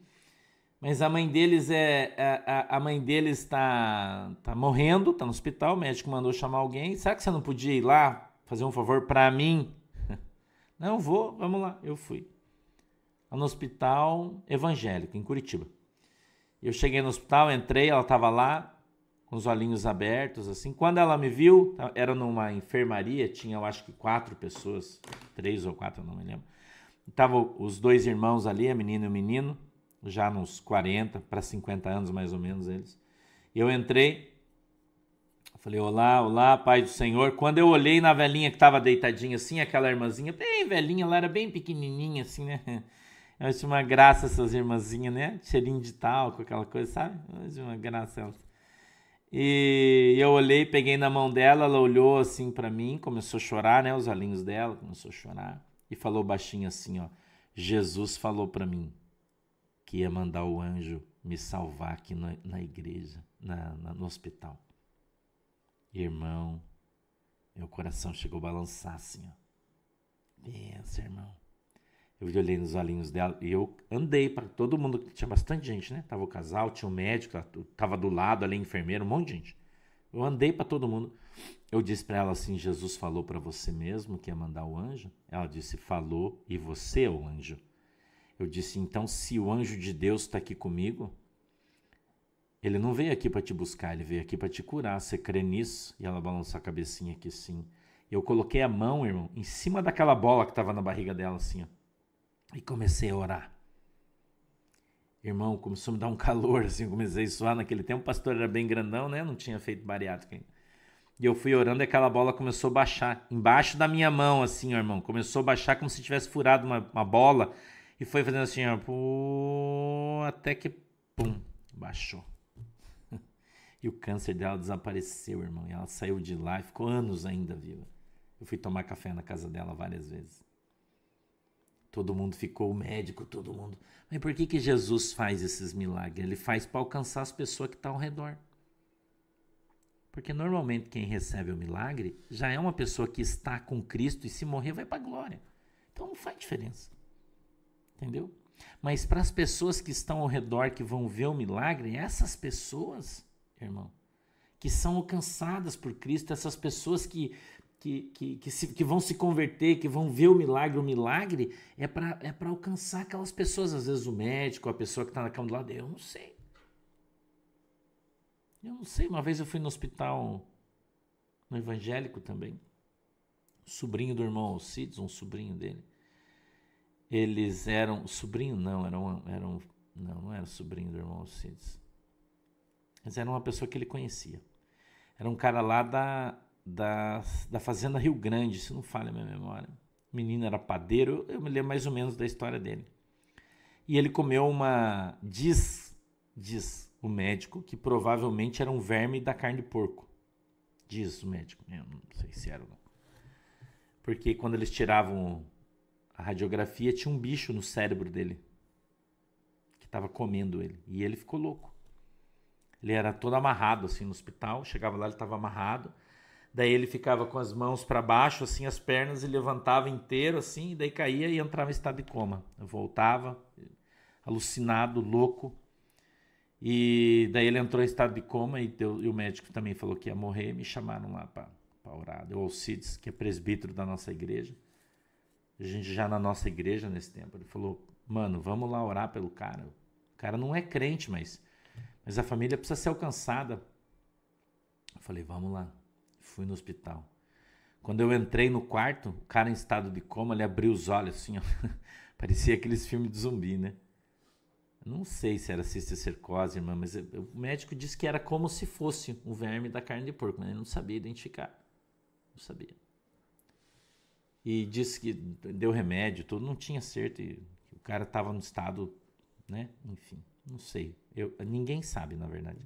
Mas a mãe deles é. A, a mãe deles está tá morrendo, está no hospital, o médico mandou chamar alguém. Será que você não podia ir lá fazer um favor para mim? Não, vou, vamos lá. Eu fui. No hospital evangélico, em Curitiba. Eu cheguei no hospital, entrei, ela estava lá, com os olhinhos abertos, assim. Quando ela me viu, tá, era numa enfermaria, tinha eu acho que quatro pessoas, três ou quatro, não me lembro. Estavam os dois irmãos ali, a menina e o menino já nos 40 para 50 anos mais ou menos eles. Eu entrei, falei: Olá, olá, Pai do Senhor. Quando eu olhei na velhinha que estava deitadinha assim, aquela irmãzinha, bem velhinha, ela era bem pequenininha assim, né? Eu acho uma graça essas irmãzinhas, né? Cheirinho de talco, aquela coisa, sabe? Eu acho uma graça elas. E eu olhei, peguei na mão dela, ela olhou assim para mim, começou a chorar, né? Os olhinhos dela, começou a chorar. E falou baixinho assim, ó. Jesus falou para mim que ia mandar o anjo me salvar aqui na, na igreja, na, na, no hospital. Irmão, meu coração chegou a balançar assim, ó. Pensa, irmão. Eu olhei nos olhinhos dela e eu andei para todo mundo. Tinha bastante gente, né? Tava o casal, tinha o um médico, tava do lado ali, enfermeiro, um monte de gente. Eu andei para todo mundo. Eu disse para ela assim: Jesus falou para você mesmo que ia mandar o anjo? Ela disse: Falou, e você é o anjo. Eu disse: Então, se o anjo de Deus está aqui comigo, ele não veio aqui para te buscar, ele veio aqui para te curar. Você crê nisso? E ela balançou a cabecinha aqui sim. Eu coloquei a mão, irmão, em cima daquela bola que estava na barriga dela, assim, ó. E comecei a orar. Irmão, começou a me dar um calor, assim, comecei a suar naquele tempo. O pastor era bem grandão, né? Não tinha feito bariátrica ainda. E eu fui orando e aquela bola começou a baixar. Embaixo da minha mão, assim, irmão. Começou a baixar como se tivesse furado uma, uma bola. E foi fazendo assim, ó. Pô, até que, pum, baixou. e o câncer dela desapareceu, irmão. E ela saiu de lá e ficou anos ainda viva. Eu fui tomar café na casa dela várias vezes. Todo mundo ficou, médico, todo mundo. Mas por que, que Jesus faz esses milagres? Ele faz para alcançar as pessoas que estão ao redor. Porque normalmente quem recebe o milagre já é uma pessoa que está com Cristo e se morrer vai para a glória. Então não faz diferença. Entendeu? Mas para as pessoas que estão ao redor, que vão ver o milagre, essas pessoas, irmão, que são alcançadas por Cristo, essas pessoas que que, que, que, se, que, vão se converter, que vão ver o milagre. O milagre é para é alcançar aquelas pessoas, às vezes o médico, a pessoa que está na cama do lado. Eu não sei. Eu não sei. Uma vez eu fui no hospital, no evangélico também. Sobrinho do irmão Alcides, um sobrinho dele. Eles eram. Sobrinho não, eram. eram não, não era sobrinho do irmão Alcides. Mas era uma pessoa que ele conhecia. Era um cara lá da da, da Fazenda Rio Grande, se não falha a minha memória. O menino era padeiro, eu me lembro mais ou menos da história dele. E ele comeu uma. Diz, diz o médico que provavelmente era um verme da carne de porco. Diz o médico, eu não sei se era ou não. Porque quando eles tiravam a radiografia, tinha um bicho no cérebro dele que estava comendo ele. E ele ficou louco. Ele era todo amarrado assim no hospital, chegava lá, ele estava amarrado Daí ele ficava com as mãos para baixo, assim, as pernas, e levantava inteiro, assim, e daí caía e entrava em estado de coma. Eu voltava, alucinado, louco. E daí ele entrou em estado de coma e, deu, e o médico também falou que ia morrer. Me chamaram lá para orar. Deu Alcides, que é presbítero da nossa igreja. A gente já na nossa igreja nesse tempo. Ele falou: Mano, vamos lá orar pelo cara. O cara não é crente, mas, mas a família precisa ser alcançada. Eu falei: Vamos lá fui no hospital. Quando eu entrei no quarto, o cara em estado de coma, ele abriu os olhos assim, ó. Parecia aqueles filmes de zumbi, né? Não sei se era cisticercose, irmã, mas o médico disse que era como se fosse um verme da carne de porco, mas ele não sabia identificar. Não sabia. E disse que deu remédio, tudo, não tinha certo. E o cara estava no estado, né? Enfim, não sei. Eu, ninguém sabe, na verdade.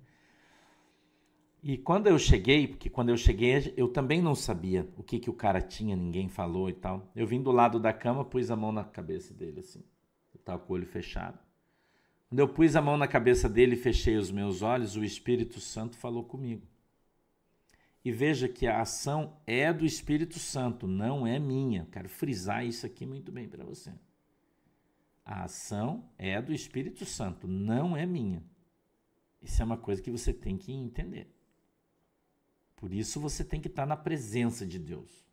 E quando eu cheguei, porque quando eu cheguei eu também não sabia o que, que o cara tinha, ninguém falou e tal. Eu vim do lado da cama, pus a mão na cabeça dele assim. Eu tava com o olho fechado. Quando eu pus a mão na cabeça dele e fechei os meus olhos, o Espírito Santo falou comigo. E veja que a ação é do Espírito Santo, não é minha. Quero frisar isso aqui muito bem para você. A ação é do Espírito Santo, não é minha. Isso é uma coisa que você tem que entender. Por isso você tem que estar na presença de Deus.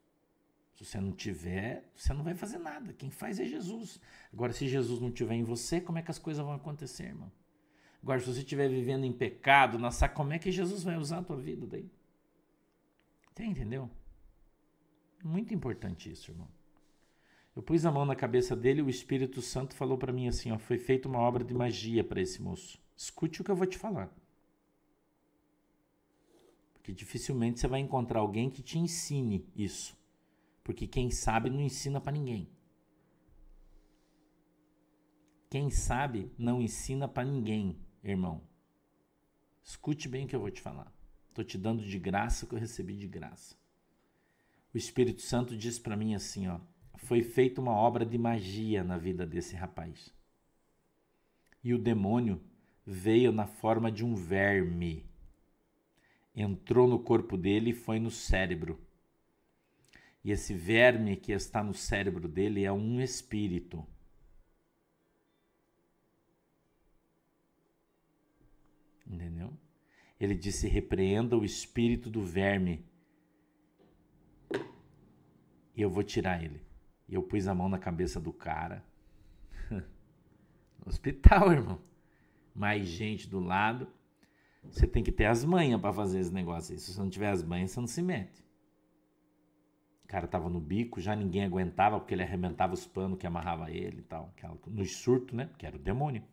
Se você não tiver, você não vai fazer nada. Quem faz é Jesus. Agora, se Jesus não tiver em você, como é que as coisas vão acontecer, irmão? Agora, se você estiver vivendo em pecado, na saca, como é que Jesus vai usar a tua vida daí? Você entendeu? Muito importante isso, irmão. Eu pus a mão na cabeça dele e o Espírito Santo falou para mim assim: ó, foi feita uma obra de magia para esse moço. Escute o que eu vou te falar. Porque dificilmente você vai encontrar alguém que te ensine isso. Porque quem sabe não ensina para ninguém. Quem sabe não ensina para ninguém, irmão. Escute bem o que eu vou te falar. Estou te dando de graça o que eu recebi de graça. O Espírito Santo diz para mim assim, ó, foi feita uma obra de magia na vida desse rapaz. E o demônio veio na forma de um verme entrou no corpo dele e foi no cérebro. E esse verme que está no cérebro dele é um espírito. Entendeu? Ele disse: repreenda o espírito do verme. E eu vou tirar ele. E eu pus a mão na cabeça do cara. Hospital, irmão. Mais gente do lado. Você tem que ter as manhas para fazer esse negócio aí. Se você não tiver as manhas, você não se mete. O cara tava no bico, já ninguém aguentava porque ele arrebentava os panos que amarrava ele e tal. No surto, né? Que era o demônio.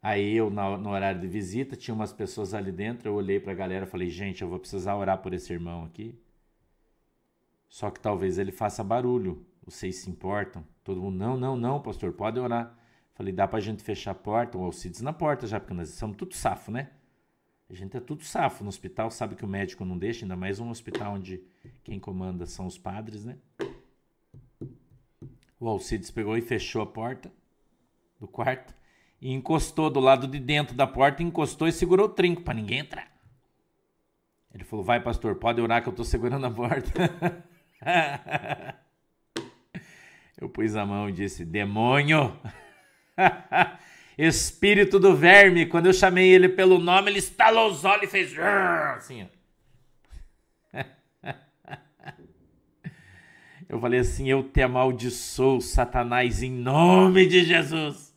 Aí eu, no horário de visita, tinha umas pessoas ali dentro. Eu olhei pra galera e falei: gente, eu vou precisar orar por esse irmão aqui. Só que talvez ele faça barulho. Vocês se importam? Todo mundo, não, não, não, pastor, pode orar. Falei, dá pra gente fechar a porta, o Alcides na porta já, porque nós somos tudo safo, né? A gente é tudo safo. No hospital sabe que o médico não deixa, ainda mais um hospital onde quem comanda são os padres, né? O Alcides pegou e fechou a porta do quarto e encostou do lado de dentro da porta, encostou e segurou o trinco para ninguém entrar. Ele falou: Vai, pastor, pode orar que eu tô segurando a porta. Eu pus a mão e disse: Demônio! Espírito do verme. Quando eu chamei ele pelo nome, ele estalou os olhos e fez assim. Eu falei assim: Eu te amaldiçoo, Satanás, em nome de Jesus.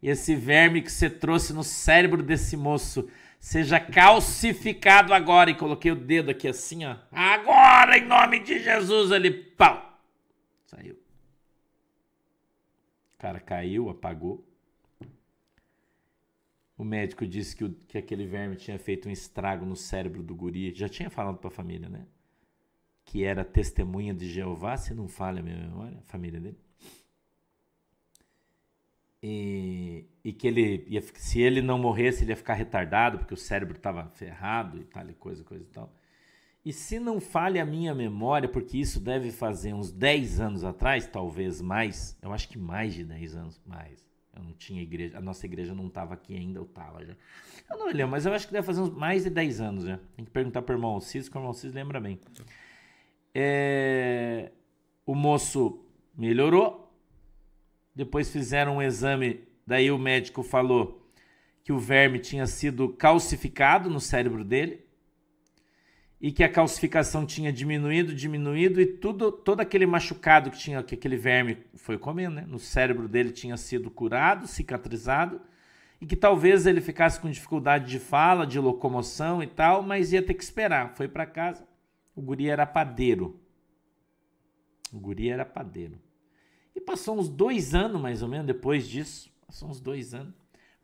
E esse verme que você trouxe no cérebro desse moço seja calcificado agora. E coloquei o dedo aqui assim, ó. Agora, em nome de Jesus, ele pau. Saiu. Cara caiu, apagou. O médico disse que, o, que aquele verme tinha feito um estrago no cérebro do guri. Já tinha falado para a família, né? Que era testemunha de Jeová, se não falha a minha memória, a família dele e, e que ele ia, se ele não morresse, ele ia ficar retardado, porque o cérebro estava ferrado e tal, e coisa, coisa e tal. E se não falha a minha memória, porque isso deve fazer uns 10 anos atrás, talvez mais, eu acho que mais de 10 anos, mais. Eu não tinha igreja, a nossa igreja não estava aqui ainda, eu estava já. Eu não lembro, mas eu acho que deve fazer uns mais de 10 anos já. Tem que perguntar para o irmão Alcides, que o irmão Alcides lembra bem. É, o moço melhorou, depois fizeram um exame, daí o médico falou que o verme tinha sido calcificado no cérebro dele e que a calcificação tinha diminuído, diminuído e tudo, todo aquele machucado que tinha que aquele verme foi comendo, né? No cérebro dele tinha sido curado, cicatrizado e que talvez ele ficasse com dificuldade de fala, de locomoção e tal, mas ia ter que esperar. Foi para casa. O guri era padeiro. O guri era padeiro. E passou uns dois anos, mais ou menos, depois disso. Passou uns dois anos.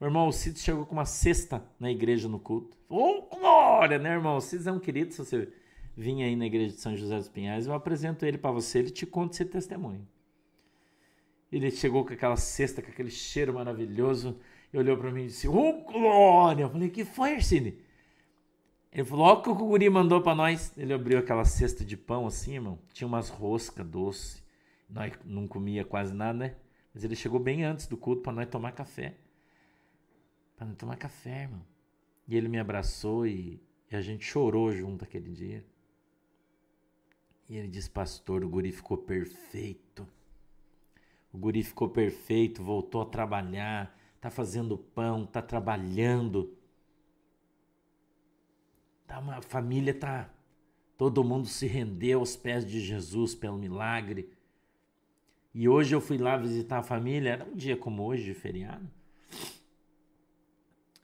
O irmão Alcides chegou com uma cesta na igreja no culto. Oh, glória, né, irmão? Alcides é um querido. Se você vir aí na igreja de São José dos Pinhais, eu apresento ele para você. Ele te conta esse testemunho. Ele chegou com aquela cesta, com aquele cheiro maravilhoso. E olhou para mim e disse: oh, glória! Eu falei: Que foi, Arsine? Ele falou: Ó, o que o guri mandou para nós. Ele abriu aquela cesta de pão assim, irmão. Tinha umas roscas doce nós não comia quase nada, né? Mas ele chegou bem antes do culto para nós tomar café. Para nós tomar café, irmão. E ele me abraçou e, e a gente chorou junto aquele dia. E ele disse, pastor, o guri ficou perfeito. O guri ficou perfeito, voltou a trabalhar, tá fazendo pão, tá trabalhando. Tá uma a família tá todo mundo se rendeu aos pés de Jesus pelo milagre. E hoje eu fui lá visitar a família, era um dia como hoje, de feriado.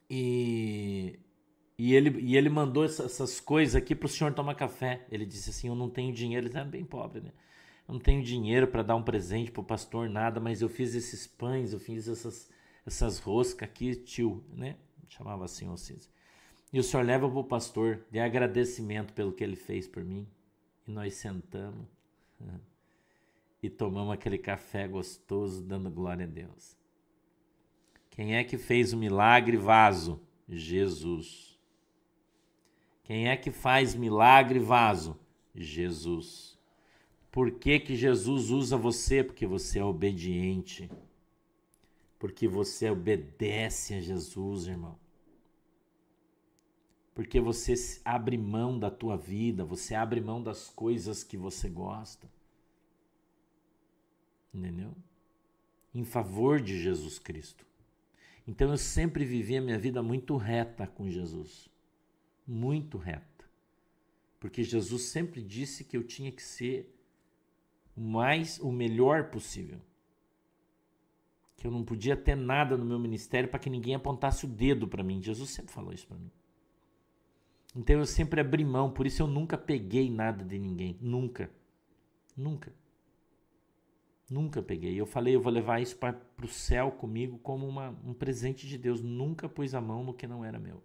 E, e, ele, e ele mandou essas, essas coisas aqui para o senhor tomar café. Ele disse assim: Eu não tenho dinheiro. Ele era bem pobre, né? Eu não tenho dinheiro para dar um presente para o pastor, nada, mas eu fiz esses pães, eu fiz essas, essas roscas aqui, tio, né? Chamava assim o Cícero. E o senhor leva para o pastor, de agradecimento pelo que ele fez por mim. E nós sentamos. E tomamos aquele café gostoso dando glória a Deus. Quem é que fez o milagre vaso? Jesus. Quem é que faz milagre vaso? Jesus. Por que, que Jesus usa você? Porque você é obediente. Porque você obedece a Jesus, irmão. Porque você abre mão da tua vida, você abre mão das coisas que você gosta. Entendeu? Em favor de Jesus Cristo. Então eu sempre vivi a minha vida muito reta com Jesus. Muito reta. Porque Jesus sempre disse que eu tinha que ser o mais o melhor possível. Que eu não podia ter nada no meu ministério para que ninguém apontasse o dedo para mim. Jesus sempre falou isso para mim. Então eu sempre abri mão, por isso eu nunca peguei nada de ninguém, nunca. Nunca. Nunca peguei. Eu falei, eu vou levar isso para o céu comigo como uma, um presente de Deus. Nunca pus a mão no que não era meu.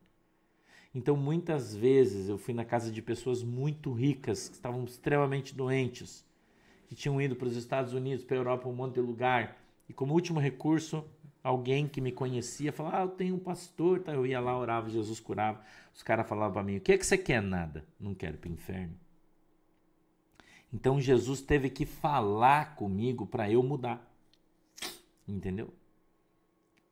Então, muitas vezes eu fui na casa de pessoas muito ricas, que estavam extremamente doentes, que tinham ido para os Estados Unidos, para a Europa, um monte de lugar. E como último recurso, alguém que me conhecia falava: Ah, eu tenho um pastor. Tá? Eu ia lá, orava, Jesus curava. Os caras falavam para mim: O que, é que você quer? Nada. Não quero ir para o inferno. Então Jesus teve que falar comigo para eu mudar. Entendeu?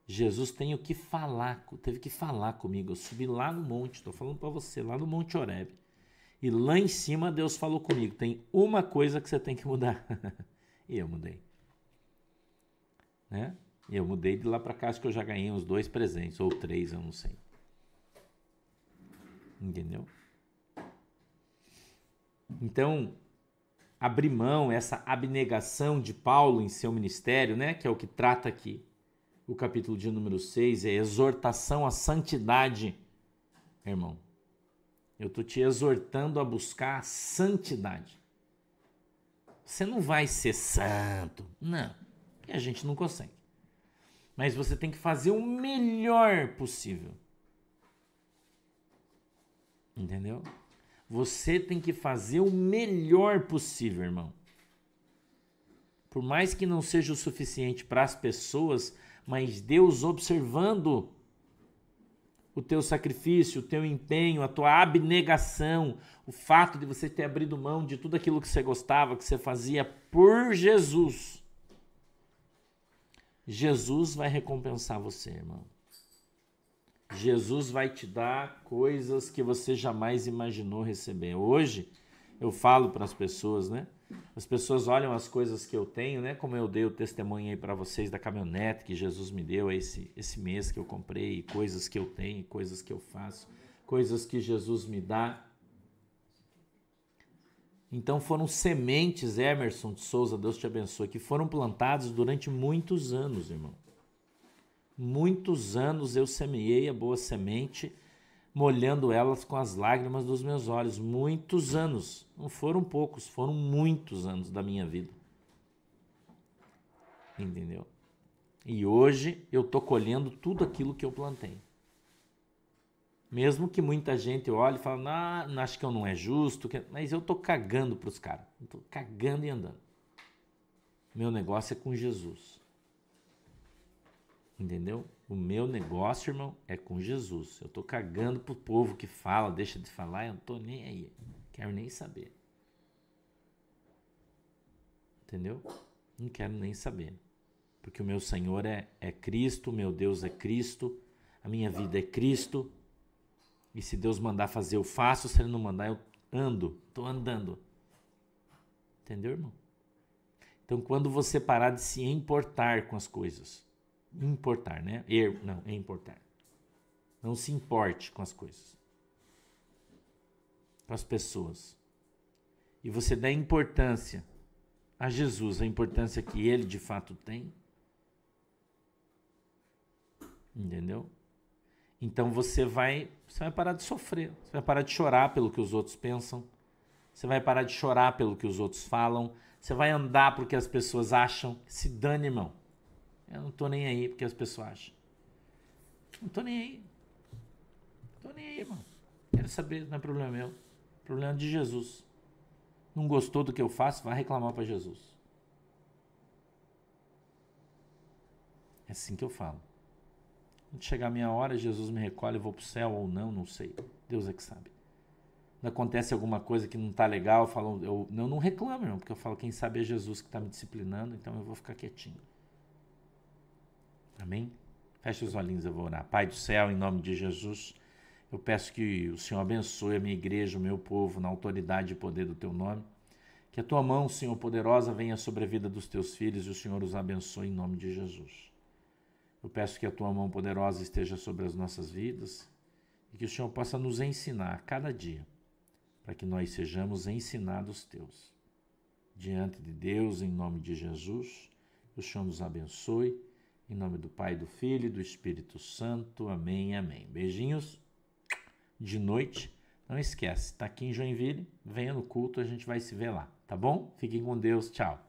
Jesus tem que falar, teve que falar comigo. Eu subi lá no monte, estou falando para você, lá no Monte Oreb. E lá em cima Deus falou comigo: tem uma coisa que você tem que mudar. e eu mudei. Né? E eu mudei de lá para cá, acho que eu já ganhei uns dois presentes, ou três, eu não sei. Entendeu? Então, abrir mão, essa abnegação de Paulo em seu ministério, né, que é o que trata aqui o capítulo de número 6, é exortação à santidade, irmão. Eu estou te exortando a buscar a santidade. Você não vai ser santo, não, e a gente não consegue. Mas você tem que fazer o melhor possível. Entendeu? Você tem que fazer o melhor possível, irmão. Por mais que não seja o suficiente para as pessoas, mas Deus observando o teu sacrifício, o teu empenho, a tua abnegação, o fato de você ter abrido mão de tudo aquilo que você gostava, que você fazia por Jesus. Jesus vai recompensar você, irmão. Jesus vai te dar coisas que você jamais imaginou receber. Hoje eu falo para as pessoas, né? As pessoas olham as coisas que eu tenho, né? Como eu dei o testemunho aí para vocês da caminhonete que Jesus me deu esse esse mês que eu comprei, coisas que eu tenho, coisas que eu faço, coisas que Jesus me dá. Então foram sementes, Emerson de Souza, Deus te abençoe, que foram plantadas durante muitos anos, irmão. Muitos anos eu semeei a boa semente, molhando elas com as lágrimas dos meus olhos. Muitos anos. Não foram poucos, foram muitos anos da minha vida. Entendeu? E hoje eu tô colhendo tudo aquilo que eu plantei. Mesmo que muita gente olhe e fale, não, acho que eu não é justo, mas eu tô cagando para os caras. Tô cagando e andando. Meu negócio é com Jesus. Entendeu? O meu negócio, irmão, é com Jesus. Eu tô cagando pro povo que fala, deixa de falar, eu não tô nem aí. Quero nem saber. Entendeu? Não quero nem saber. Porque o meu Senhor é, é Cristo, meu Deus é Cristo, a minha vida é Cristo. E se Deus mandar fazer, eu faço. Se Ele não mandar, eu ando. Tô andando. Entendeu, irmão? Então, quando você parar de se importar com as coisas, importar, né? Er, não, é importar. Não se importe com as coisas, com as pessoas. E você dá importância a Jesus, a importância que ele de fato tem. Entendeu? Então você vai, você vai parar de sofrer, você vai parar de chorar pelo que os outros pensam, você vai parar de chorar pelo que os outros falam, você vai andar porque as pessoas acham. Se dane, irmão. Eu não tô nem aí porque as pessoas acham. Não tô nem aí. Não tô nem aí, irmão. Quero saber, não é problema meu. Problema de Jesus. Não gostou do que eu faço, vai reclamar para Jesus. É assim que eu falo. Quando chegar a minha hora, Jesus me recolhe, eu vou pro céu ou não, não sei. Deus é que sabe. Quando acontece alguma coisa que não tá legal, eu falo, eu, eu não reclamo, irmão, porque eu falo, quem sabe é Jesus que está me disciplinando, então eu vou ficar quietinho. Amém? Feche os olhinhos, eu vou orar. Pai do céu, em nome de Jesus, Eu peço que o Senhor abençoe a minha igreja, o meu povo, na autoridade e poder do teu nome. Que a tua mão, Senhor poderosa, venha sobre a vida dos teus filhos e o Senhor os abençoe em nome de Jesus. Eu peço que a tua mão poderosa esteja sobre as nossas vidas e que o Senhor possa nos ensinar cada dia, para que nós sejamos ensinados teus. Diante de Deus, em nome de Jesus, o Senhor nos abençoe. Em nome do Pai, do Filho e do Espírito Santo. Amém, amém. Beijinhos de noite. Não esquece, está aqui em Joinville, venha no culto, a gente vai se ver lá, tá bom? Fiquem com Deus, tchau.